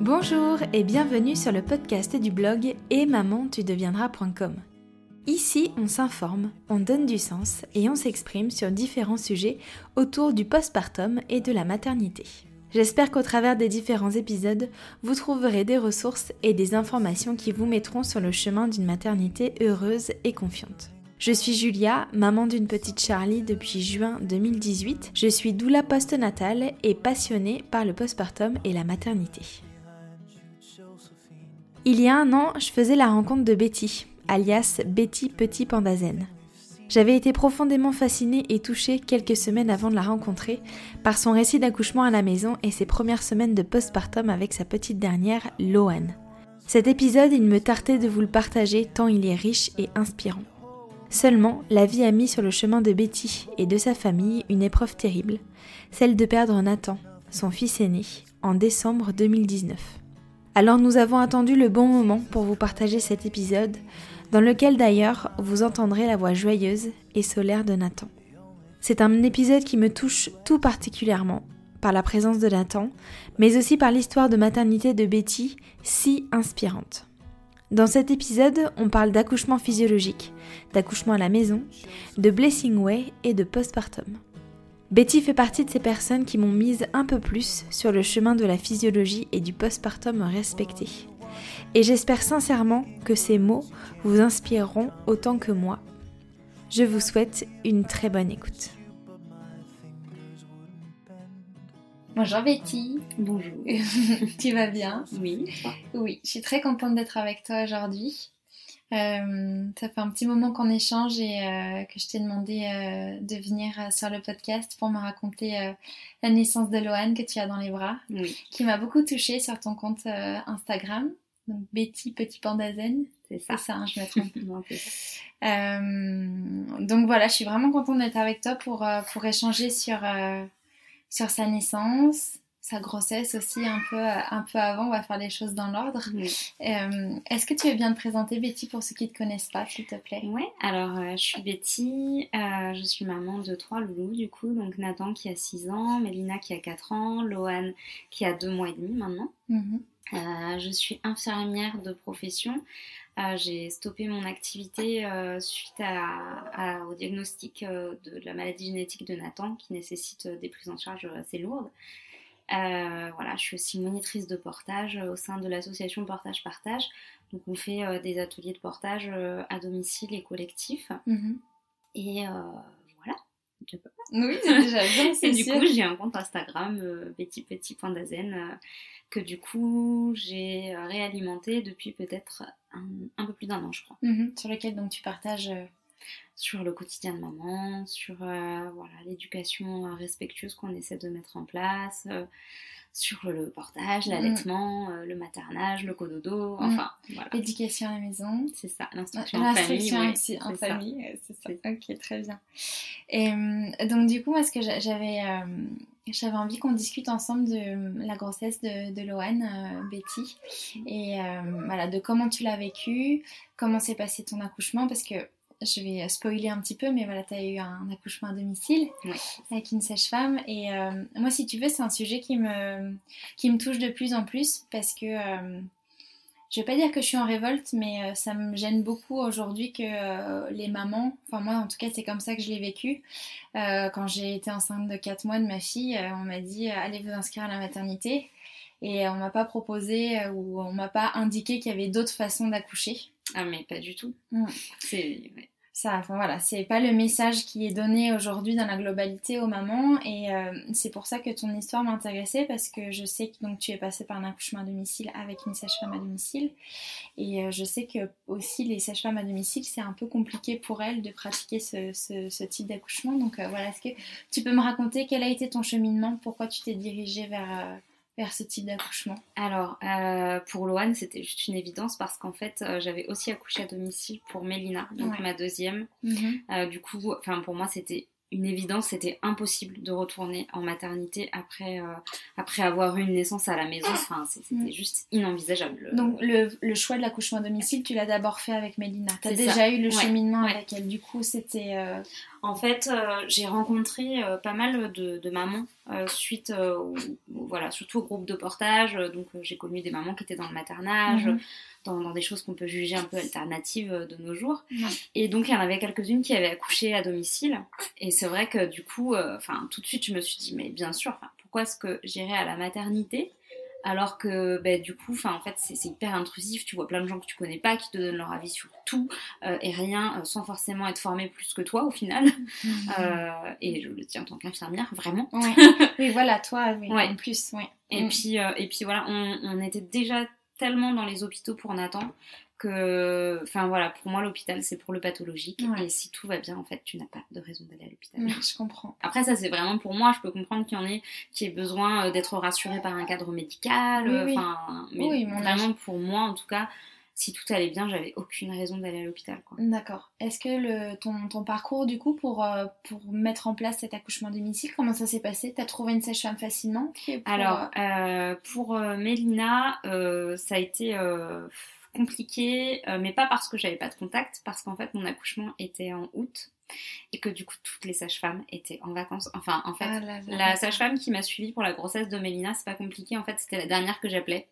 Bonjour et bienvenue sur le podcast du blog et maman tu deviendras.com. Ici, on s'informe, on donne du sens et on s'exprime sur différents sujets autour du postpartum et de la maternité. J'espère qu'au travers des différents épisodes, vous trouverez des ressources et des informations qui vous mettront sur le chemin d'une maternité heureuse et confiante. Je suis Julia, maman d'une petite Charlie depuis juin 2018. Je suis doula postnatale et passionnée par le postpartum et la maternité. Il y a un an, je faisais la rencontre de Betty, alias Betty Petit Pandazen. J'avais été profondément fascinée et touchée quelques semaines avant de la rencontrer par son récit d'accouchement à la maison et ses premières semaines de postpartum avec sa petite dernière, Loane. Cet épisode, il me tartait de vous le partager tant il est riche et inspirant. Seulement, la vie a mis sur le chemin de Betty et de sa famille une épreuve terrible, celle de perdre Nathan, son fils aîné, en décembre 2019. Alors nous avons attendu le bon moment pour vous partager cet épisode, dans lequel d'ailleurs vous entendrez la voix joyeuse et solaire de Nathan. C'est un épisode qui me touche tout particulièrement, par la présence de Nathan, mais aussi par l'histoire de maternité de Betty, si inspirante. Dans cet épisode, on parle d'accouchement physiologique, d'accouchement à la maison, de Blessing Way et de postpartum. Betty fait partie de ces personnes qui m'ont mise un peu plus sur le chemin de la physiologie et du postpartum respecté. Et j'espère sincèrement que ces mots vous inspireront autant que moi. Je vous souhaite une très bonne écoute. Bonjour Betty. Bonjour. tu vas bien? Oui. Oui, je suis très contente d'être avec toi aujourd'hui. Euh, ça fait un petit moment qu'on échange et euh, que je t'ai demandé euh, de venir sur le podcast pour me raconter la naissance de Loane que tu as dans les bras, Oui. qui m'a beaucoup touchée sur ton compte Instagram, donc Betty Petit Panda Zen. C'est ça. ça, hein, je me trompe. Non, ça. Euh, donc voilà, je suis vraiment contente d'être avec toi pour, euh, pour échanger sur, euh, sur sa naissance, sa grossesse aussi un peu, euh, un peu avant. On va faire les choses dans l'ordre. Oui. Euh, Est-ce que tu veux bien te présenter, Betty, pour ceux qui ne te connaissent pas, s'il te plaît? Ouais, alors euh, je suis Betty, euh, je suis maman de trois loulous du coup, donc Nathan qui a 6 ans, Mélina qui a 4 ans, Loane qui a 2 mois et demi maintenant. Mhm. Euh, je suis infirmière de profession. J'ai stoppé mon activité suite à- à- au diagnostic de la maladie génétique de Nathan qui nécessite des prises en charge assez lourdes. Euh, voilà, je suis aussi monitrice de portage euh, au sein de l'association Portage Partage. Donc on fait euh, des ateliers de portage à domicile et collectifs. Mhm. Et voilà. Je peux- Oui, c'est déjà bien, Et du sûr. coup, j'ai un compte Instagram, euh, Betty Petit Pandazen, euh, que du coup, j'ai réalimenté depuis peut-être un, un peu plus d'un an, je crois. Mhm. Sur lequel donc tu partages. Sur le quotidien de maman, sur euh, voilà l'éducation euh, respectueuse qu'on essaie de mettre en place, euh, sur le portage, Mm. l'allaitement, euh, le maternage, le cododo, Mm. enfin voilà. L'éducation à la maison. C'est ça, l'instruction en famille. Ouais, aussi en c'est ça. famille, c'est ça. C'est Ok, très bien. Et donc du coup, moi, ce que j'a- j'avais, j'avais envie qu'on discute ensemble de la grossesse de, de Loane, euh, Betty, et euh, voilà, de comment tu l'as vécu, comment s'est passé ton accouchement, parce que je vais spoiler un petit peu, mais voilà, tu as eu un accouchement à domicile avec une sage-femme. Et euh, moi, si tu veux, c'est un sujet qui me, qui me touche de plus en plus parce que euh, je vais pas dire que je suis en révolte, mais euh, ça me gêne beaucoup aujourd'hui que euh, les mamans, enfin moi en tout cas c'est comme ça que je l'ai vécu, Euh, quand j'ai été enceinte de 4 mois de ma fille, euh, on m'a dit euh, allez vous inscrire à la maternité. Et euh, on m'a pas proposé euh, ou on m'a pas indiqué qu'il y avait d'autres façons d'accoucher. Ah mais pas du tout. Mm. C'est ouais. Ça, enfin voilà, c'est pas le message qui est donné aujourd'hui dans la globalité aux mamans et euh, c'est pour ça que ton histoire m'intéressait parce que je sais que donc tu es passée par un accouchement à domicile avec une sage-femme à domicile et euh, je sais que aussi les sages-femmes à domicile c'est un peu compliqué pour elles de pratiquer ce, ce- ce type d'accouchement donc euh, voilà, est-ce que tu peux me raconter quel a été ton cheminement, pourquoi tu t'es dirigée vers, vers ce type d'accouchement Alors, euh, pour Loane, c'était juste une évidence parce qu'en fait, euh, j'avais aussi accouché à domicile pour Mélina, donc Ouais. ma deuxième. Euh, du coup, enfin pour moi, c'était une évidence, c'était impossible de retourner en maternité après, euh, après avoir eu une naissance à la maison. Enfin, c'était Mm. juste inenvisageable. Donc le, le choix de l'accouchement à domicile, tu l'as d'abord fait avec Mélina. Tu as déjà ça. eu le Ouais, cheminement ouais. avec elle. Du coup, c'était... euh, En fait, euh, j'ai rencontré euh, pas mal de, de mamans euh, suite, euh, au- voilà, surtout au groupe de portage. Donc, j'ai connu des mamans qui étaient dans le maternage, Mhm. Dans, dans des choses qu'on peut juger un peu alternatives euh, de nos jours. Et donc, il y en avait quelques-unes qui avaient accouché à domicile. Et c'est vrai que du coup, euh, enfin, tout de suite, je me suis dit, mais bien sûr, pourquoi est-ce que j'irais à la maternité? Alors que ben, du coup, en fait, c'est hyper intrusif. Tu vois plein de gens que tu connais pas qui te donnent leur avis sur tout euh, et rien, euh, sans forcément être formé plus que toi au final. Euh, et je le dis en tant qu'infirmière, vraiment. Oui, voilà, toi, oui, Ouais. en plus, ouais. Et Mm. puis, et puis voilà, on, on était déjà tellement dans les hôpitaux pour Nathan que, enfin voilà, pour moi l'hôpital c'est pour le pathologique. Ouais. Et si tout va bien, en fait, tu n'as pas de raison d'aller à l'hôpital. Ouais, je comprends. Après, ça, c'est vraiment pour moi. Je peux comprendre qu'il y en ait qui aient besoin euh, d'être rassurés par un cadre médical. Oui, euh, oui. Enfin, mais Oui, vraiment pour moi, en tout cas, si tout allait bien, j'avais aucune raison d'aller à l'hôpital. D'accord. Est-ce que le, ton, ton parcours, du coup, pour, euh, pour mettre en place cet accouchement domicile, comment ça s'est passé? T'as trouvé une sage-femme facilement? Pour, Alors, euh, euh, pour euh, Mélina, ça a été compliqué, mais pas parce que j'avais pas de contact, parce qu'en fait, mon accouchement était en août et que du coup, toutes les sages-femmes étaient en vacances. Enfin, en fait, ah là là. La sage-femme qui m'a suivie pour la grossesse de Mélina, c'est pas compliqué. En fait, c'était la dernière que j'appelais.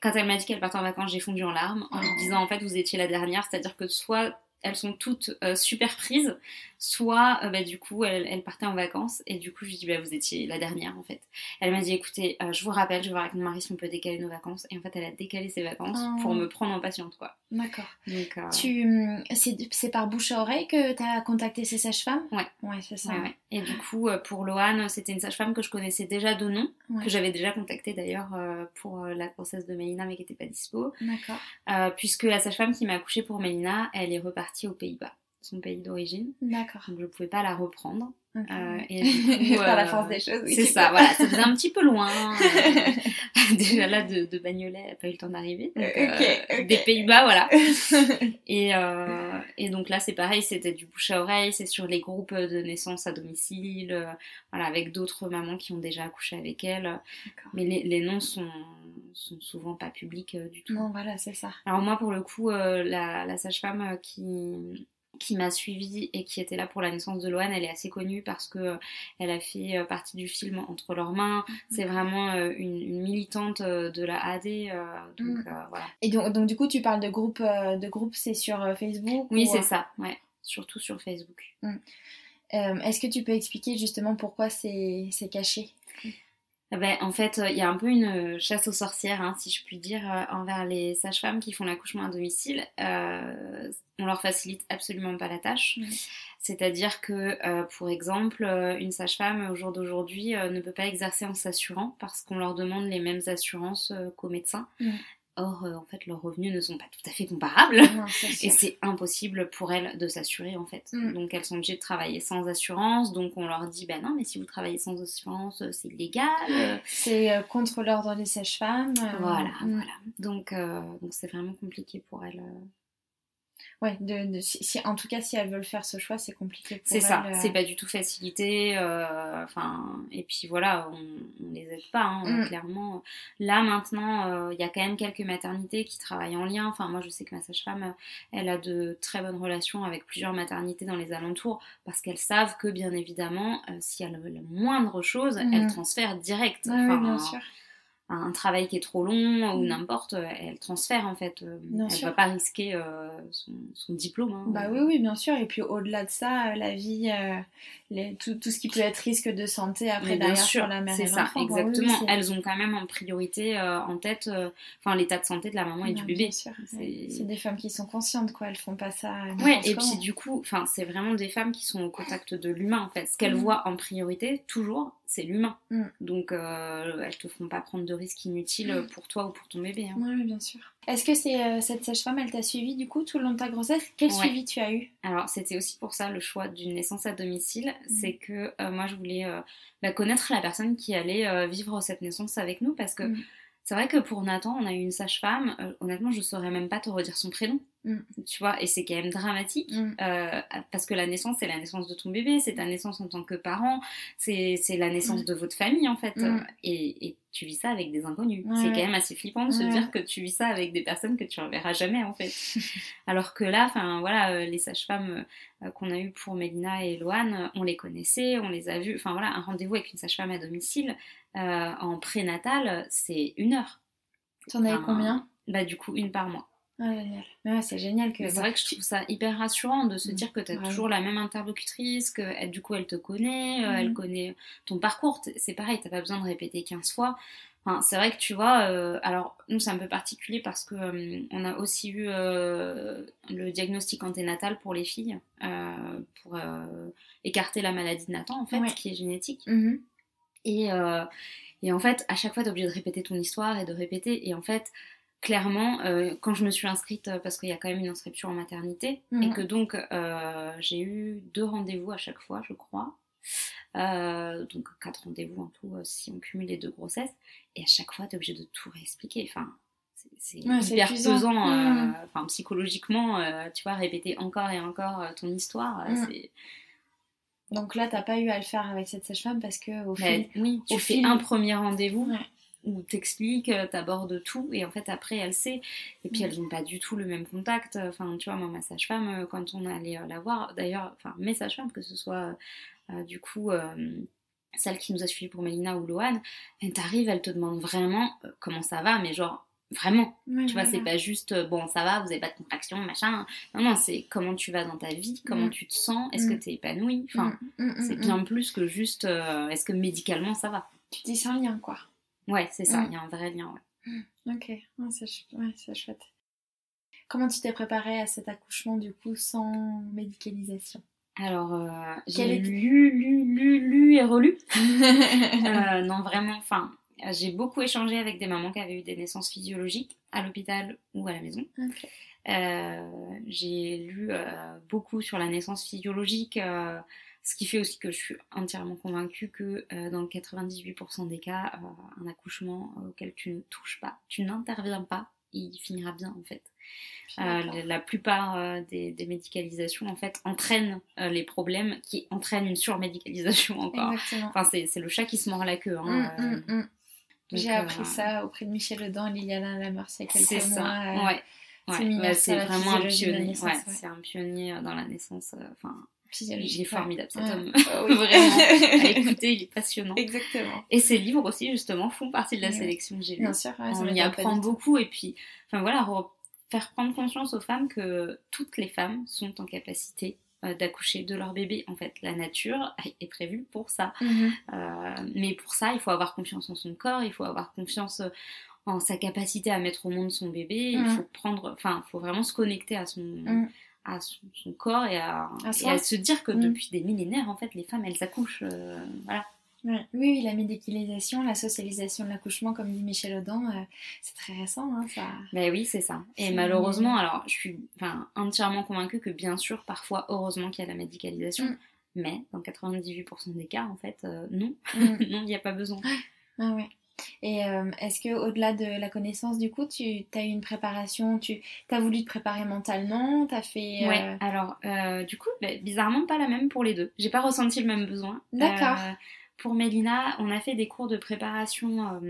Quand elle m'a dit qu'elle partait en vacances, j'ai fondu en larmes en lui disant en fait vous étiez la dernière, c'est-à-dire que soit elles sont toutes euh, super prises, soit euh, bah, du coup elles, elles partaient en vacances et du coup je lui dis bah vous étiez la dernière en fait. Elle m'a dit écoutez euh, je vous rappelle, je vais voir avec mon mari si on peut décaler nos vacances et en fait elle a décalé ses vacances Oh. pour me prendre en patiente quoi. D'accord. Tu, c'est, par bouche à oreille que tu as contacté ces sages-femmes? Ouais. Ouais, c'est ça. ouais, ouais. Et du coup pour Loane c'était une sage-femme que je connaissais déjà de nom. Ouais. que j'avais déjà contacté d'ailleurs pour la grossesse de Mélina mais qui n'était pas dispo, D'accord. Puisque la sage-femme qui m'a accouchée pour Mélina, elle est repartie aux Pays-Bas, son pays d'origine, D'accord. donc je ne pouvais pas la reprendre. Ok. Euh, et du coup, Par la euh, force des choses, oui. C'est ça, voilà, ça faisait un petit peu loin. euh, déjà là, de, de Bagnolet, elle n'a pas eu le temps d'arriver. donc, Ok, euh, ok. Des Pays-Bas, voilà. Et, euh, et donc là, c'est pareil, c'était du bouche à oreille, c'est sur les groupes de naissance à domicile, euh, voilà, avec d'autres mamans qui ont déjà accouché avec elle. Mais les, les noms sont, sont souvent pas publics euh, du tout. Non, voilà, c'est ça. Alors moi, pour le coup, euh, la, la sage-femme euh, qui qui m'a suivie et qui était là pour la naissance de Loane, elle est assez connue parce que euh, elle a fait euh, partie du film Entre leurs mains. C'est vraiment euh, une, une militante de la AD, donc euh, voilà. Et donc, donc, du coup, tu parles de groupe, de groupe c'est sur Facebook Oui, ou, c'est ça, ouais. Surtout sur Facebook. euh, Est-ce que tu peux expliquer justement pourquoi c'est caché? Ben, en fait, euh, il y a un peu une euh, chasse aux sorcières, hein, si je puis dire, euh, envers les sages-femmes qui font l'accouchement à domicile. Euh, on leur facilite absolument pas la tâche. C'est-à-dire que, euh, pour exemple, une sage-femme au jour d'aujourd'hui euh, ne peut pas exercer en s'assurant parce qu'on leur demande les mêmes assurances qu'aux médecins. Or, euh, en fait, leurs revenus ne sont pas tout à fait comparables. Non, Et c'est impossible pour elles de s'assurer en fait. Mm. Donc elles sont obligées de travailler sans assurance. Donc on leur dit, bah non, mais si vous travaillez sans assurance, euh, c'est illégal. C'est euh, contre l'ordre des sages-femmes. Voilà, mm. voilà. Donc euh, donc c'est vraiment compliqué pour elles. Ouais, de, de- si, en tout cas, si elles veulent faire ce choix, c'est compliqué pour C'est ça, euh. c'est pas du tout facilité. euh, Enfin, et puis voilà, on, on les aide pas, hein, Mm. clairement. Là maintenant, euh, il y a quand même quelques maternités qui travaillent en lien. Enfin, moi je sais que ma sage-femme, elle a de très bonnes relations avec plusieurs maternités dans les alentours parce qu'elles savent que bien évidemment, euh, si elles veulent la moindre chose, Mm. elles transfèrent direct. Ouais, oui, bien sûr. Un, travail qui est trop long ou Mm. n'importe, elle transfère en fait. euh, Bien elle sûr. va pas risquer euh, son, son diplôme. hein. Bah oui, oui, bien sûr. Et puis au-delà de ça, la vie, euh, les- tout, tout ce qui peut être risque de santé après bien derrière sûr, pour la mère c'est et ça. Oui, oui, exactement. c'est- Elles ont quand même en priorité euh, en tête, euh, enfin l'état de santé de la maman et du bébé. bien sûr. C'est- des femmes qui sont conscientes, quoi. Elles font pas ça. Ouais, et puis du coup, enfin c'est vraiment des femmes qui sont au contact de l'humain en fait. Ce qu'elles Mm. voient en priorité, toujours, c'est l'humain. Mm. Donc euh, elles te feront pas prendre de risques inutiles Mm. pour toi ou pour ton bébé. hein. Ouais, oui, bien sûr. Est-ce que c'est euh, cette sage-femme, elle t'a suivi du coup tout le long de ta grossesse? Quel Ouais. suivi tu as eu? Alors, c'était aussi pour ça le choix d'une naissance à domicile. Mhm. C'est que euh, moi, je voulais euh, bah, connaître la personne qui allait euh, vivre cette naissance avec nous parce que Mhm. c'est vrai que pour Nathan, on a eu une sage-femme. honnêtement, je saurais même pas te redire son prénom. Mm. Tu vois, et c'est quand même dramatique mm. euh, parce que la naissance, c'est la naissance de ton bébé, c'est ta naissance en tant que parent, c'est la naissance mm. de votre famille en fait. Et, et, tu vis ça avec des inconnus. c'est quand même assez flippant de se dire que tu vis ça avec des personnes que tu reverras jamais en fait. Alors que là, enfin voilà, euh, les sages-femmes euh, qu'on a eues pour Mélina et Loane, on les connaissait, on les a vues. Enfin voilà, un rendez-vous avec une sage-femme à domicile en prénatal, c'est une heure. T'en avais combien? Bah du coup, une par mois. Ah, c'est génial que. C'est vrai que je trouve ça hyper rassurant de se mm. dire que tu as toujours la même interlocutrice, que du coup elle te connaît, euh, elle mm. connaît ton parcours. C'est pareil, t'as pas besoin de répéter 15 fois. Enfin, c'est vrai que tu vois, euh, alors nous c'est un peu particulier parce que euh, on a aussi eu le diagnostic anténatal pour les filles pour écarter la maladie de Nathan en fait, qui est génétique. Mm-hmm. Et, et en fait, à chaque fois, tu es obligé de répéter ton histoire et de répéter. Et en fait, clairement, euh, quand je me suis inscrite, euh, parce qu'il y a quand même une inscription en maternité, et mhm. que donc euh, j'ai eu deux rendez-vous à chaque fois, je crois. donc quatre rendez-vous en tout, si on cumule les deux grossesses. Et à chaque fois, tu es obligé de tout réexpliquer. Enfin, c'est hyper pesant, enfin, psychologiquement, tu vois, répéter encore et encore ton histoire. Donc là, t'as pas eu à le faire avec cette sage-femme parce que au ben, oui, tu fais un premier rendez-vous où t'expliques, euh, t'abordes tout, et en fait après elle sait. Et puis elles n'ont pas du tout le même contact. Enfin, tu vois, moi, ma sage-femme, euh, quand on allait euh, la voir, d'ailleurs, enfin, mes sages-femmes, que ce soit du coup celle qui nous a suivi pour Mélina ou Loane, elle t'arrive, elle te demande vraiment comment ça va, mais genre vraiment. tu vois, c'est pas juste bon, ça va, vous avez pas de contraction, machin. Non, non, c'est comment tu vas dans ta vie, comment tu te sens, est-ce que tu es épanoui. Enfin, c'est bien plus que juste est-ce que médicalement ça va? Tu dis sans lien, quoi. Ouais, c'est ça, mm. il y a un vrai lien. Mm. Ok, c'est chouette. Comment tu t'es préparée à cet accouchement du coup sans médicalisation? Alors, euh, j'ai lu, lu, lu, lu et relu. Euh, non, vraiment, enfin, j'ai beaucoup échangé avec des mamans qui avaient eu des naissances physiologiques à l'hôpital ou à la maison. Euh, j'ai lu beaucoup sur la naissance physiologique, ce qui fait aussi que je suis entièrement convaincue que euh, dans 98% des cas, euh, un accouchement auquel tu ne touches pas, tu n'interviens pas, il finira bien en fait. Euh, la plupart des, médicalisations en fait entraînent les problèmes qui entraînent une surmédicalisation encore. Enfin c'est le chat qui se mord la queue. Hein, mm, mm, mm. J'ai appris ça aupreur de Michel Ledan et Liliana Lamers il y a quelques mois. Ouais. Ouais, c'est vraiment un pionnier. C'est un pionnier dans la naissance. Enfin, il est formidable cet homme. Ah Vraiment. à écouter, il est passionnant. Exactement. Et ses livres aussi, justement, font partie de la sélection que j'ai Bien sûr. on y apprend beaucoup. Et puis, enfin voilà, faire prendre conscience aux femmes que toutes les femmes sont en capacité euh, d'accoucher de leur bébé. En fait, la nature est prévue pour ça. Mhm. Euh, mais pour ça, il faut avoir confiance en son corps, il faut avoir confiance en sa capacité à mettre au monde son bébé. Il mhm. faut prendre, enfin, il faut vraiment se connecter à son, mhm à son, corps et à, se dire que mm. depuis des millénaires, en fait, les femmes, elles accouchent. Euh, voilà. Oui, la médicalisation, la socialisation de l'accouchement, comme dit Michel Audin, euh, c'est très récent. Hein, ça... Ben oui, c'est ça. Et malheureusement, alors je suis entièrement convaincue que bien sûr, parfois, heureusement qu'il y a la médicalisation, mm. mais dans 98% des cas, en fait, euh, non. Mm. non, il n'y a pas besoin. Ah ouais. Et euh, est-ce que au-delà de la connaissance, du coup, tu as eu une préparation, tu as voulu te préparer mentalement, as fait. Euh, ouais. Alors, euh, du coup, bah, bizarrement pas la même pour les deux. J'ai pas ressenti le même besoin. D'accord. pour Mélina, on a fait des cours de préparation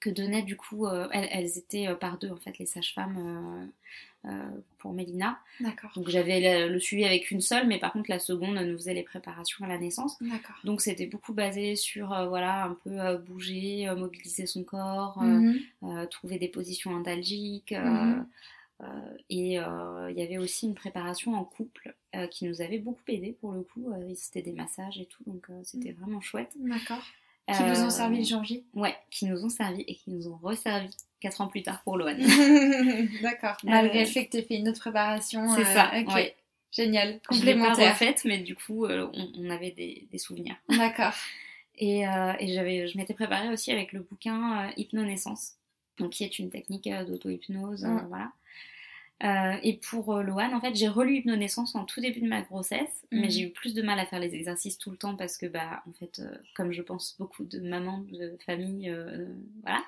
que donnaient du coup, elles, elles, étaient par deux en fait les sages-femmes pour Mélina. D'accord. Donc j'avais le, suivi avec une seule, mais par contre la seconde nous faisait les préparations à la naissance. D'accord. Donc c'était beaucoup basé sur euh, voilà un peu euh, bouger, mobiliser son corps, mhm. trouver des positions indalgiques. Mhm. et il y avait aussi une préparation en couple qui nous avait beaucoup aidé pour le coup. c'était des massages et tout, donc c'était mhm. vraiment chouette. D'accord. Qui vous ont servi le jour J Ouais, qui nous ont servi et qui nous ont resservi 4 ans plus tard pour Loane. D'accord. Malgré le fait que tu aies fait une autre préparation. C'est euh, ça, ouais. Génial, complémentaire. Je pas refaite, mais du coup, euh, on, avait des, des souvenirs. D'accord. et, euh, et j'avais, je m'étais préparée aussi avec le bouquin Hypnonaissance, donc qui est une technique d'auto-hypnose, mm. voilà. Euh, et pour euh, Loane, en fait, j'ai relu Hypnonaissance en tout début de ma grossesse, mais Mhm. j'ai eu plus de mal à faire les exercices tout le temps parce que, bah, en fait, euh, comme je pense beaucoup de mamans de famille, euh, voilà,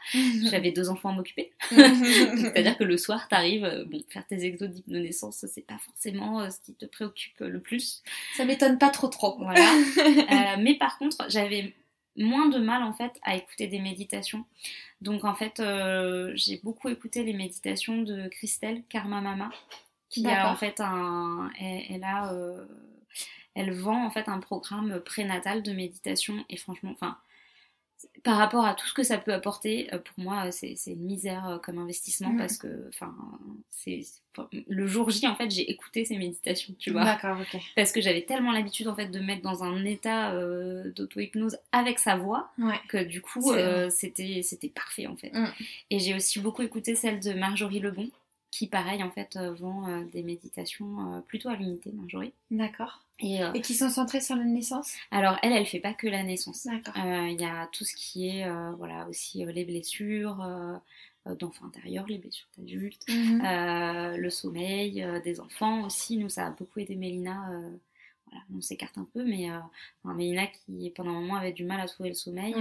j'avais deux enfants à m'occuper. C'est-à-dire que le soir, t'arrives, bon, faire tes exos d'hypnonaissance, c'est pas forcément ce qui te préoccupe le plus. Ça m'étonne pas trop trop. Voilà. Mais par contre, j'avais moins de mal en fait à écouter des méditations. Donc en fait, euh, j'ai beaucoup écouté les méditations de Christelle Karma Mama, qui a en fait un, elle, elle a, euh, elle vend en fait un programme prénatal de méditation et franchement, enfin. Par rapport à tout ce que ça peut apporter, euh, pour moi, c'est c'est une misère euh, comme investissement Mhm. parce que, enfin, c'est le jour J, en fait, j'ai écouté ces méditations, tu vois D'accord, ok. parce que j'avais tellement l'habitude en fait de me mettre dans un état euh, d'auto-hypnose avec sa voix Ouais. que du coup euh, c'était parfait en fait. Mm. Et j'ai aussi beaucoup écouté celle de Marjorie Lebon qui pareil en fait euh, vend euh, des méditations euh, plutôt à l'unité Marjorie. D'accord. Et euh, Et qui sont centrés sur la naissance? Alors elle elle fait pas que la naissance. D'accord. Il y a tout ce qui est voilà aussi les blessures d'enfants intérieurs, les blessures d'adultes, Mhm. le sommeil des enfants aussi. Nous, ça a beaucoup aidé Mélina. voilà, on s'écarte un peu, mais enfin, Mélina qui pendant un moment avait du mal à trouver le sommeil.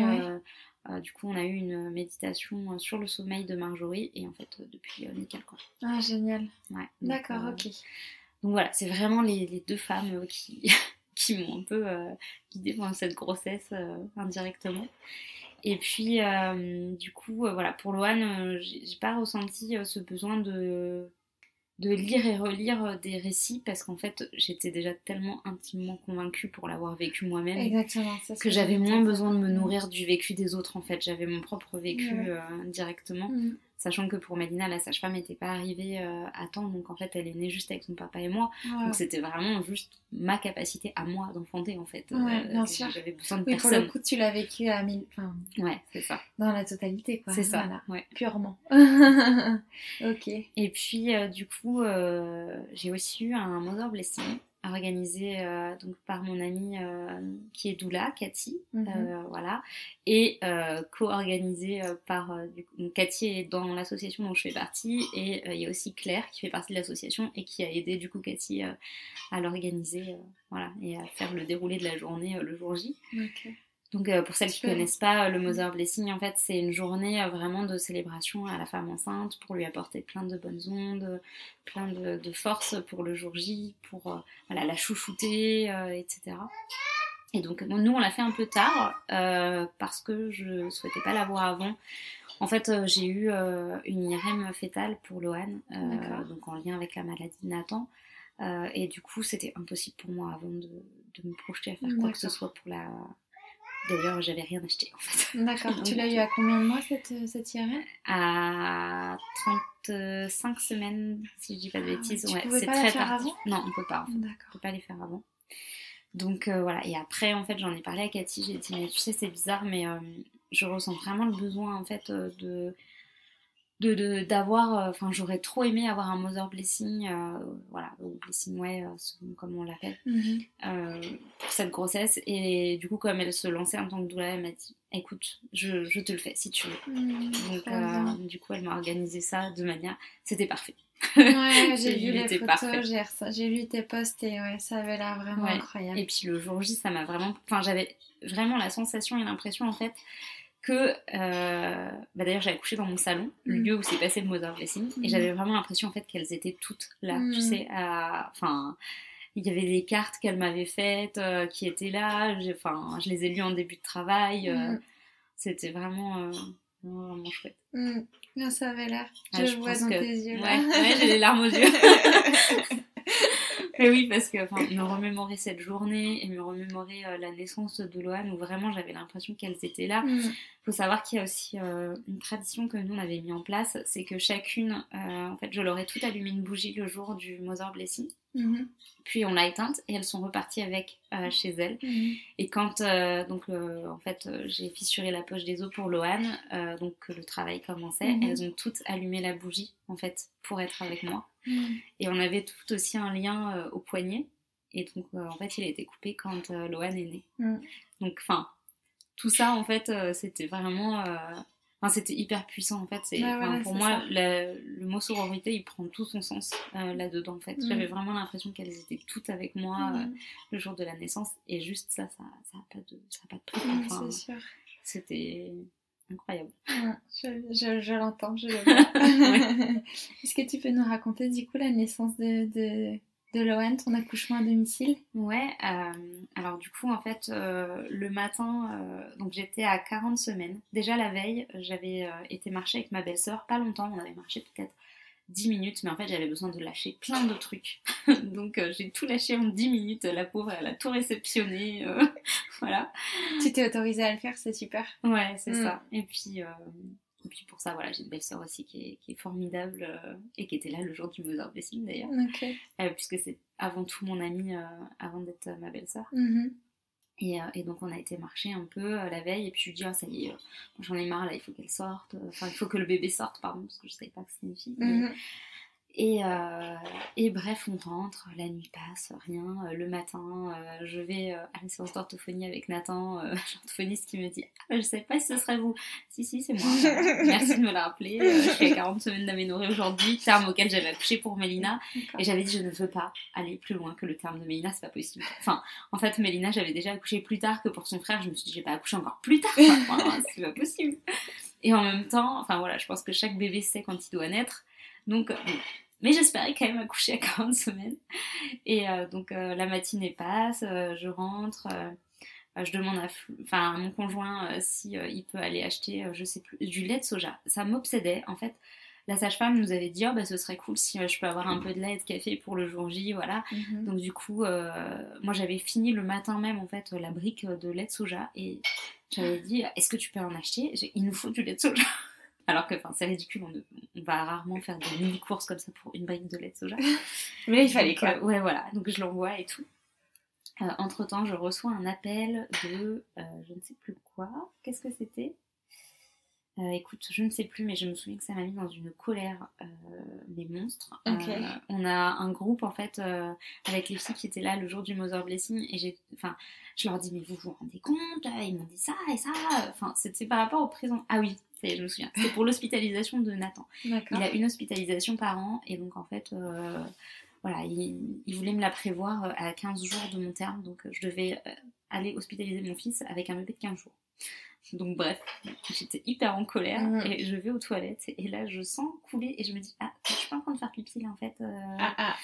Euh, du coup, on a eu une méditation euh, sur le sommeil de Marjorie et en fait, euh, depuis, nickel quoi. Ah, génial. Ouais, D'accord, ok. Donc voilà, c'est vraiment les, les deux femmes qui, qui m'ont un peu guidée pendant cette grossesse indirectement. Et puis, du coup, voilà, pour Loane, j'ai pas ressenti ce besoin de, de lire et relire euh, des récits parce qu'en fait, j'étais déjà tellement intimement convaincue pour l'avoir vécu moi-même que j'avais moins besoin de me nourrir du vécu des autres en fait. J'avais mon propre vécu Ouais. euh, directement. Mhm. Sachant que pour Mélina, la sage-femme n'était pas arrivée euh, à temps, donc en fait, elle est née juste avec son papa et moi. Ouais. Donc c'était vraiment juste ma capacité à moi d'enfanter en fait. Ouais, bien et sûr. J'avais besoin de Oui, pour personne. le coup, tu l'as vécu à mille... enfin, Ouais, c'est ça. dans la totalité, quoi. C'est ça. Voilà. Ouais. Purement. ok. Et puis euh, du coup, euh, j'ai aussi eu un Mother Blessing organisé euh, donc par mon amie euh, qui est Doula, Cathy, Mhm. euh, voilà, et co-organisé euh, par du coup, Cathy est dans l'association dont je fais partie et il y a aussi Claire qui fait partie de l'association et qui a aidé du coup Cathy à l'organiser, voilà, et à faire le déroulé de la journée le jour J. Donc euh, pour celles qui connaissent pas, euh, le Mother Blessing, en fait, c'est une journée euh, vraiment de célébration à la femme enceinte pour lui apporter plein de bonnes ondes, plein de, de force pour le jour J, pour euh, voilà, la chouchouter, euh, etc. Et donc bon, nous, on l'a fait un peu tard euh, parce que je souhaitais pas l'avoir avant. En fait, j'ai eu une IRM fétale pour euh, D'accord. donc en lien avec la maladie de Nathan. Euh, et du coup, c'était impossible pour moi avant de, de me projeter à faire quoi que ce soit pour la. D'ailleurs, j'avais rien acheté en fait. D'accord. tu l'as eu à combien de mois cette, cette IRM À 35 semaines, si je dis pas de Ah bêtises. tu ouais, pouvais c'est pas très faire parti. avant? Non, on peut pas. En fait. D'accord. On peut pas les faire avant. Donc euh, voilà. Et après, en fait, j'en ai parlé à Cathy. J'ai dit, mais tu sais, c'est bizarre, mais euh, je ressens vraiment le besoin en fait euh, de de d'avoir euh, enfin j'aurais trop aimé avoir un mother blessing euh, voilà ou blessing ouais euh, selon comme on l'appelle euh, pour cette grossesse. Et du coup comme elle se lançait en tant que doula elle m'a dit écoute je, je te le fais si tu veux. Mhm, donc du coup elle m'a organisé ça de manière c'était parfait. Ouais, j'ai vu Il les photos, j'ai lu tes posts et ouais, ça avait l'air vraiment Ouais. incroyable. et puis le jour J ça m'a vraiment enfin j'avais vraiment la sensation et l'impression en fait que euh, bah d'ailleurs j'ai accouché dans mon salon le Mm. lieu où s'est passé le mother blessing Mm. et j'avais vraiment l'impression en fait qu'elles étaient toutes là Mm. tu sais à- enfin il y avait des cartes qu'elle m'avait faites euh, qui étaient là enfin je les ai lues en début de travail euh, Mm. c'était vraiment, euh, vraiment vraiment chouette Mm. Bien, ça avait l'air. Ouais, je je vois dans que- tes yeux. ouais, là. ouais, j'ai les larmes aux yeux Et oui, parce que enfin, me remémorer cette journée et me remémorer euh, la naissance de Loane, où vraiment j'avais l'impression qu'elles étaient là. Mm. faut savoir qu'il y a aussi euh, une tradition que nous on avait mis en place, c'est que chacune, euh, en fait, je leur ai toutes allumé une bougie le jour du Mother Blessing, Mhm. puis on l'a éteinte et elles sont reparties avec euh, chez elles. Mhm. Et quand euh, donc euh, en fait euh, j'ai fissuré la poche des os pour Loane, donc que le travail commençait, Mhm. elles ont toutes allumé la bougie en fait pour être avec moi. Et on avait tout aussi un lien au poignet. Et donc en fait il a été coupé quand Loane est née. Donc enfin tout ça en fait c'était vraiment Enfin, c'était hyper puissant en fait. C'est, Ouais, enfin, voilà, pour moi, ça. la- le mot sororité, il prend tout son sens euh, là-dedans en fait. Mm. J'avais vraiment l'impression qu'elles étaient toutes avec moi euh, Mhm. le jour de la naissance et juste ça, ça, ça a pas de, ça a pas de prix. Enfin, c'est sûr. c'était incroyable. Ouais, je, je- je l'entends, je le vois. Est-ce que tu peux nous raconter du coup la naissance de, de, de Lohan, ton accouchement à domicile? Ouais, euh, alors du coup, en fait, euh, le matin, euh, donc j'étais à 40 semaines. Déjà la veille, j'avais été marcher avec ma belle-sœur, pas longtemps, on avait marché peut-être 10 minutes, mais en fait j'avais besoin de lâcher plein de trucs. donc j'ai tout lâché en 10 minutes, la pauvre, elle a tout réceptionné, voilà. Tu t'es autorisée à le faire, c'est super. Ouais, c'est Mm. ça. Et puis, et puis pour ça, voilà, j'ai une belle-sœur aussi qui est, qui est formidable euh, et qui était là le jour du Mother Blessing d'ailleurs, euh, puisque c'est avant tout mon amie euh, avant d'être ma belle-sœur. Mhm. Et, et donc on a été marcher un peu la veille et puis je lui dis ah ça y est, j'en ai marre là, il faut qu'elle sorte, enfin il faut que le bébé sorte pardon parce que je savais pas que c'était une fille. mais-. Et, euh, et bref on rentre, la nuit passe, rien. Euh, le matin euh, je vais à la séance d'orthophonie avec Nathan, euh, l'orthophoniste qui me dit ah, je savais pas si ce serait vous. Si si c'est moi. Merci de me le rappeler. Je suis à 40 semaines d'aménorrhée aujourd'hui, terme auquel j'avais accouché pour Mélina. Et j'avais dit, je ne veux pas aller plus loin que le terme de Mélina, c'est pas possible. Enfin, en fait, Mélina, j'avais déjà accouché plus tard que pour son frère. Je me suis dit, j'ai pas accouché encore plus tard. Enfin, c'est pas possible. Et en même temps, enfin voilà, je pense que chaque bébé sait quand il doit naître. Donc. Mais j'espérais quand même accoucher à 40 semaines. Et euh, donc, euh, la matinée passe, euh, je rentre. je demande à, Fl- enfin, à mon conjoint si il peut aller acheter, je sais plus, du lait de soja. Ça m'obsédait. En fait, la sage-femme nous avait dit, oh, bah, ce serait cool si je peux avoir un peu de lait et de café pour le jour J, voilà. Mhm. Donc du coup, moi j'avais fini le matin même en fait la brique de lait de soja et j'avais dit, est-ce que tu peux en acheter? Il nous faut du lait de soja. Alors que c'est ridicule, on, ne- on va rarement faire des mini courses comme ça pour une brique de lait de soja. Mais là, il fallait quoi euh, ouais, voilà. Donc je l'envoie et tout. entre temps, je reçois un appel de euh, je ne sais plus quoi. Qu'est-ce que c'était? Euh, Écoute, je ne sais plus, mais je me souviens que ça m'a mis dans une colère euh, des monstres. Euh, on a un groupe en fait euh, avec les filles qui étaient là le jour du Mother Blessing et j'ai, enfin, je leur dis mais vous vous rendez compte? Ils m'ont dit ça et ça. Enfin, c'était par rapport au présent. Ah oui, je me souviens. C'était pour l'hospitalisation de Nathan. Il a une hospitalisation par an et donc en fait, euh, voilà, il, il voulait me la prévoir euh, à 15 jours de mon terme, donc je devais euh, aller hospitaliser mon fils avec un bébé de 15 jours. Donc bref, j'étais hyper en colère Mhm. et je vais aux toilettes et là je sens couler et je me dis ah je suis pas en train de faire pipi là en fait. euh. Ah, ah.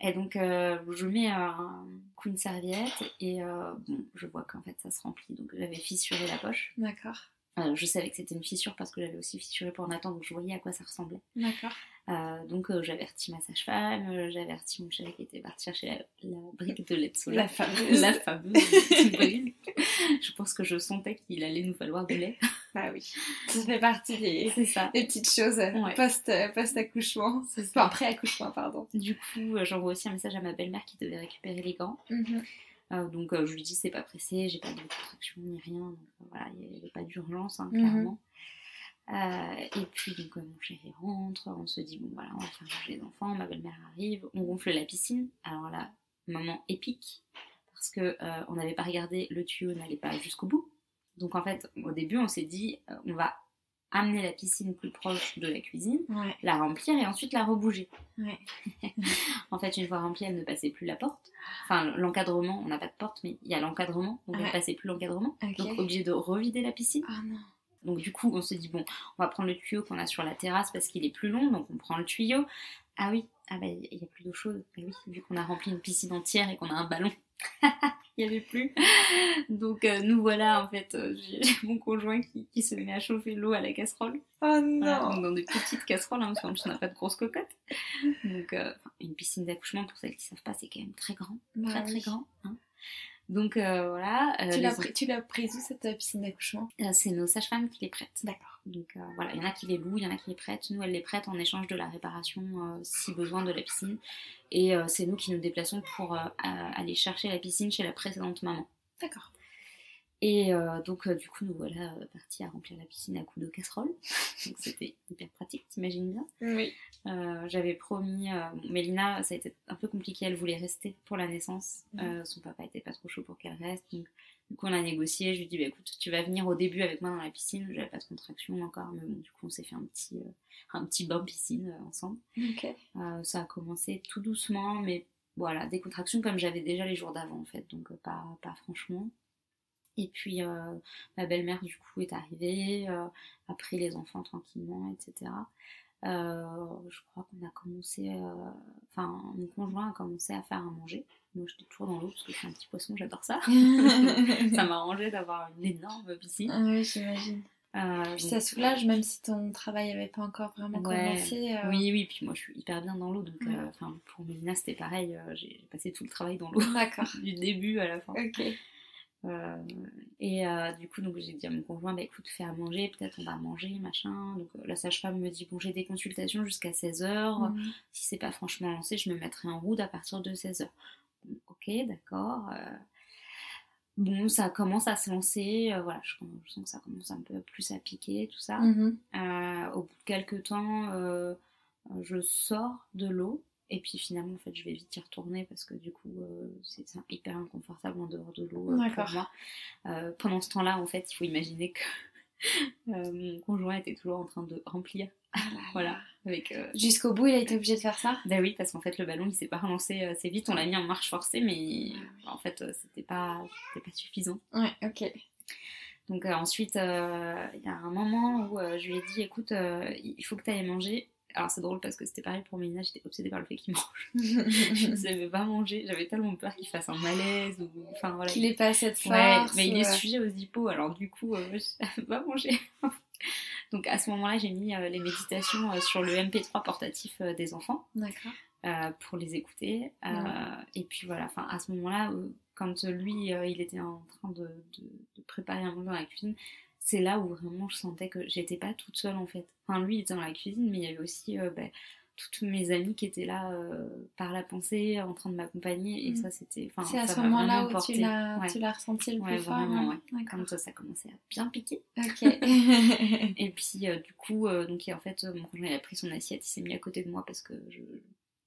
Et donc euh, je mets un coup une serviette et euh, bon je vois qu'en fait ça se remplit donc j'avais fissuré la poche. D'accord. Euh, je savais que c'était une fissure parce que j'avais aussi fissuré pour Nathan donc je voyais à quoi ça ressemblait. D'accord. Euh, donc euh, j'avertis ma sage-femme, euh, j'avertis mon chéri qui était parti chercher la, la brique de lait. La fameuse. La fameuse petite brique. Je pense que je sentais qu'il allait nous falloir du lait. Bah oui. Ça fait partie des, C'est ça. des petites choses Ouais. post, post-accouchement. C'est Enfin, ça. après-accouchement, pardon. Du coup, euh, j'envoie aussi un message à ma belle-mère qui devait récupérer les gants. Mhm. Euh, donc euh, je lui dis c'est pas pressé, j'ai pas de contraction ni rien, donc euh, voilà, il n'y avait pas d'urgence hein, Mhm. clairement. Euh, et puis donc mon chéri rentre, on se dit bon voilà on va faire manger les enfants, ma belle-mère arrive, on gonfle la piscine. Alors là, moment épique parce que on n'avait pas regardé, le tuyau n'allait pas jusqu'au bout. Donc en fait au début on s'est dit on va amener la piscine plus proche de la cuisine, Ouais. la remplir et ensuite la rebouger. Ouais. En fait, une fois remplie, elle ne passait plus la porte. Enfin, l'encadrement, on n'a pas de porte, mais il y a l'encadrement, donc elle Ouais. ne passait plus l'encadrement. Ok. Donc, obligé de revider la piscine. Non. Donc, du coup, on se dit, bon, on va prendre le tuyau qu'on a sur la terrasse parce qu'il est plus long, donc on prend le tuyau. Ah oui, ah bah, il n'y a plus d'eau chaude. Ah oui, vu qu'on a rempli une piscine entière et qu'on a un ballon, il n'y avait plus. Donc, euh, nous voilà, en fait, euh, j'ai mon conjoint qui, qui se met à chauffer l'eau à la casserole. Oh Voilà, non. donc dans des petites casseroles, hein, parce qu'en plus on n'a pas de grosses cocottes. Donc euh, une piscine d'accouchement, pour celles qui ne savent pas, c'est quand même très grand, Bah très très grand. hein. Donc euh, voilà, euh, Tu l'as pris, où cette euh, piscine d'accouchement? Euh, c'est nos sages-femmes qui les prêtent. D'accord. Donc voilà, il y en a qui les louent, il y en a qui les prêtent. Nous, elles les prêtent en échange de la réparation, si besoin, de la piscine. Et c'est nous qui nous déplaçons pour aller chercher la piscine chez la précédente maman. D'accord. Et euh, donc, euh, du coup, nous voilà euh, partis à remplir la piscine à coups de casserole. donc, c'était hyper pratique, t'imagines bien. Oui. J'avais promis, Mélina, ça a été un peu compliqué, elle voulait rester pour la naissance. Mhm. Son papa était pas trop chaud pour qu'elle reste. Donc, Du coup, on a négocié. Je lui ai dit, bah, écoute, tu vas venir au début avec moi dans la piscine. J'avais pas de contraction encore, mais bon, du coup, on s'est fait un petit, un petit bain piscine ensemble. Ok. Ça a commencé tout doucement, mais voilà, des contractions comme j'avais déjà les jours d'avant, en fait, donc pas, pas franchement. Et puis, euh, ma belle-mère, du coup, est arrivée, euh, a pris les enfants tranquillement, etc. Euh, je crois qu'on a commencé, enfin, mon conjoint a commencé à faire à manger. Moi, j'étais toujours dans l'eau parce que je suis un petit poisson, j'adore ça. ça m'arrangeait d'avoir une énorme piscine. Ah oui, j'imagine. Euh, Puis donc- ça soulage, même si ton travail n'avait pas encore vraiment Ouais. commencé. euh, Oui, oui, puis moi je suis hyper bien dans l'eau, donc Ouais. euh, pour Mélina c'était pareil, j'ai j'ai passé tout le travail dans l'eau, D'accord. du début à la fin. Ok. Euh, et euh, du coup, donc j'ai dit à mon conjoint, bah écoute, fais à manger, peut-être on va manger, machin. Donc euh, la sage-femme me dit, bon, j'ai des consultations jusqu'à 16h, Mhm. si c'est pas franchement lancé, je me mettrai en route à partir de 16h. Bon, ok, d'accord. euh, Bon, ça commence à se lancer, voilà, je, je sens que ça commence un peu plus à piquer, tout ça. Mhm. Au bout de quelques temps, je sors de l'eau et puis finalement, en fait, je vais vite y retourner parce que du coup, euh, c'est hyper inconfortable en dehors de l'eau euh, pour moi. Euh, pendant ce temps-là, en fait, il faut imaginer que euh, mon conjoint était toujours en train de remplir, Ah là là. voilà, avec. Jusqu'au bout, il a été obligé de faire ça? Bah oui, parce qu'en fait, le ballon, il s'est pas relancé assez vite. On l'a mis en marche forcée, mais en fait, c'était pas, c'était pas suffisant. Ouais, ok. Donc ensuite, il y a un moment où je lui ai dit, écoute, il faut que tu ailles manger. Alors c'est drôle parce que c'était pareil pour Mélina, j'étais obsédée par le fait qu'il mange. je ne savais pas manger, j'avais tellement peur qu'il fasse un malaise ou... Enfin voilà. Qu'il ait pas cette force. Ouais, mais il est sujet aux hippos, alors du coup, euh, je va manger. Donc à ce moment-là, j'ai mis euh, les méditations euh, sur le MP3 portatif euh, des enfants pour les écouter. Ouais. Et puis voilà, enfin, à ce moment-là, quand lui, il était en train de, de- de préparer un manger dans la cuisine, c'est là où vraiment je sentais que j'étais pas toute seule en fait. Enfin, lui, il était dans la cuisine, mais il y avait aussi euh, bah, toutes mes amies qui étaient là euh, par la pensée, en train de m'accompagner. Et Mm. ça, c'était. C'est à ça ce moment-là où porté. tu l'as Ouais. tu l'as ressenti le Ouais, plus fort. vraiment, hein ouais. D'accord. Quand ça commençait à bien piquer. Ok. Et puis, euh, du coup, euh, donc, en fait, mon conjoint il a pris son assiette, il s'est mis à côté de moi parce que je,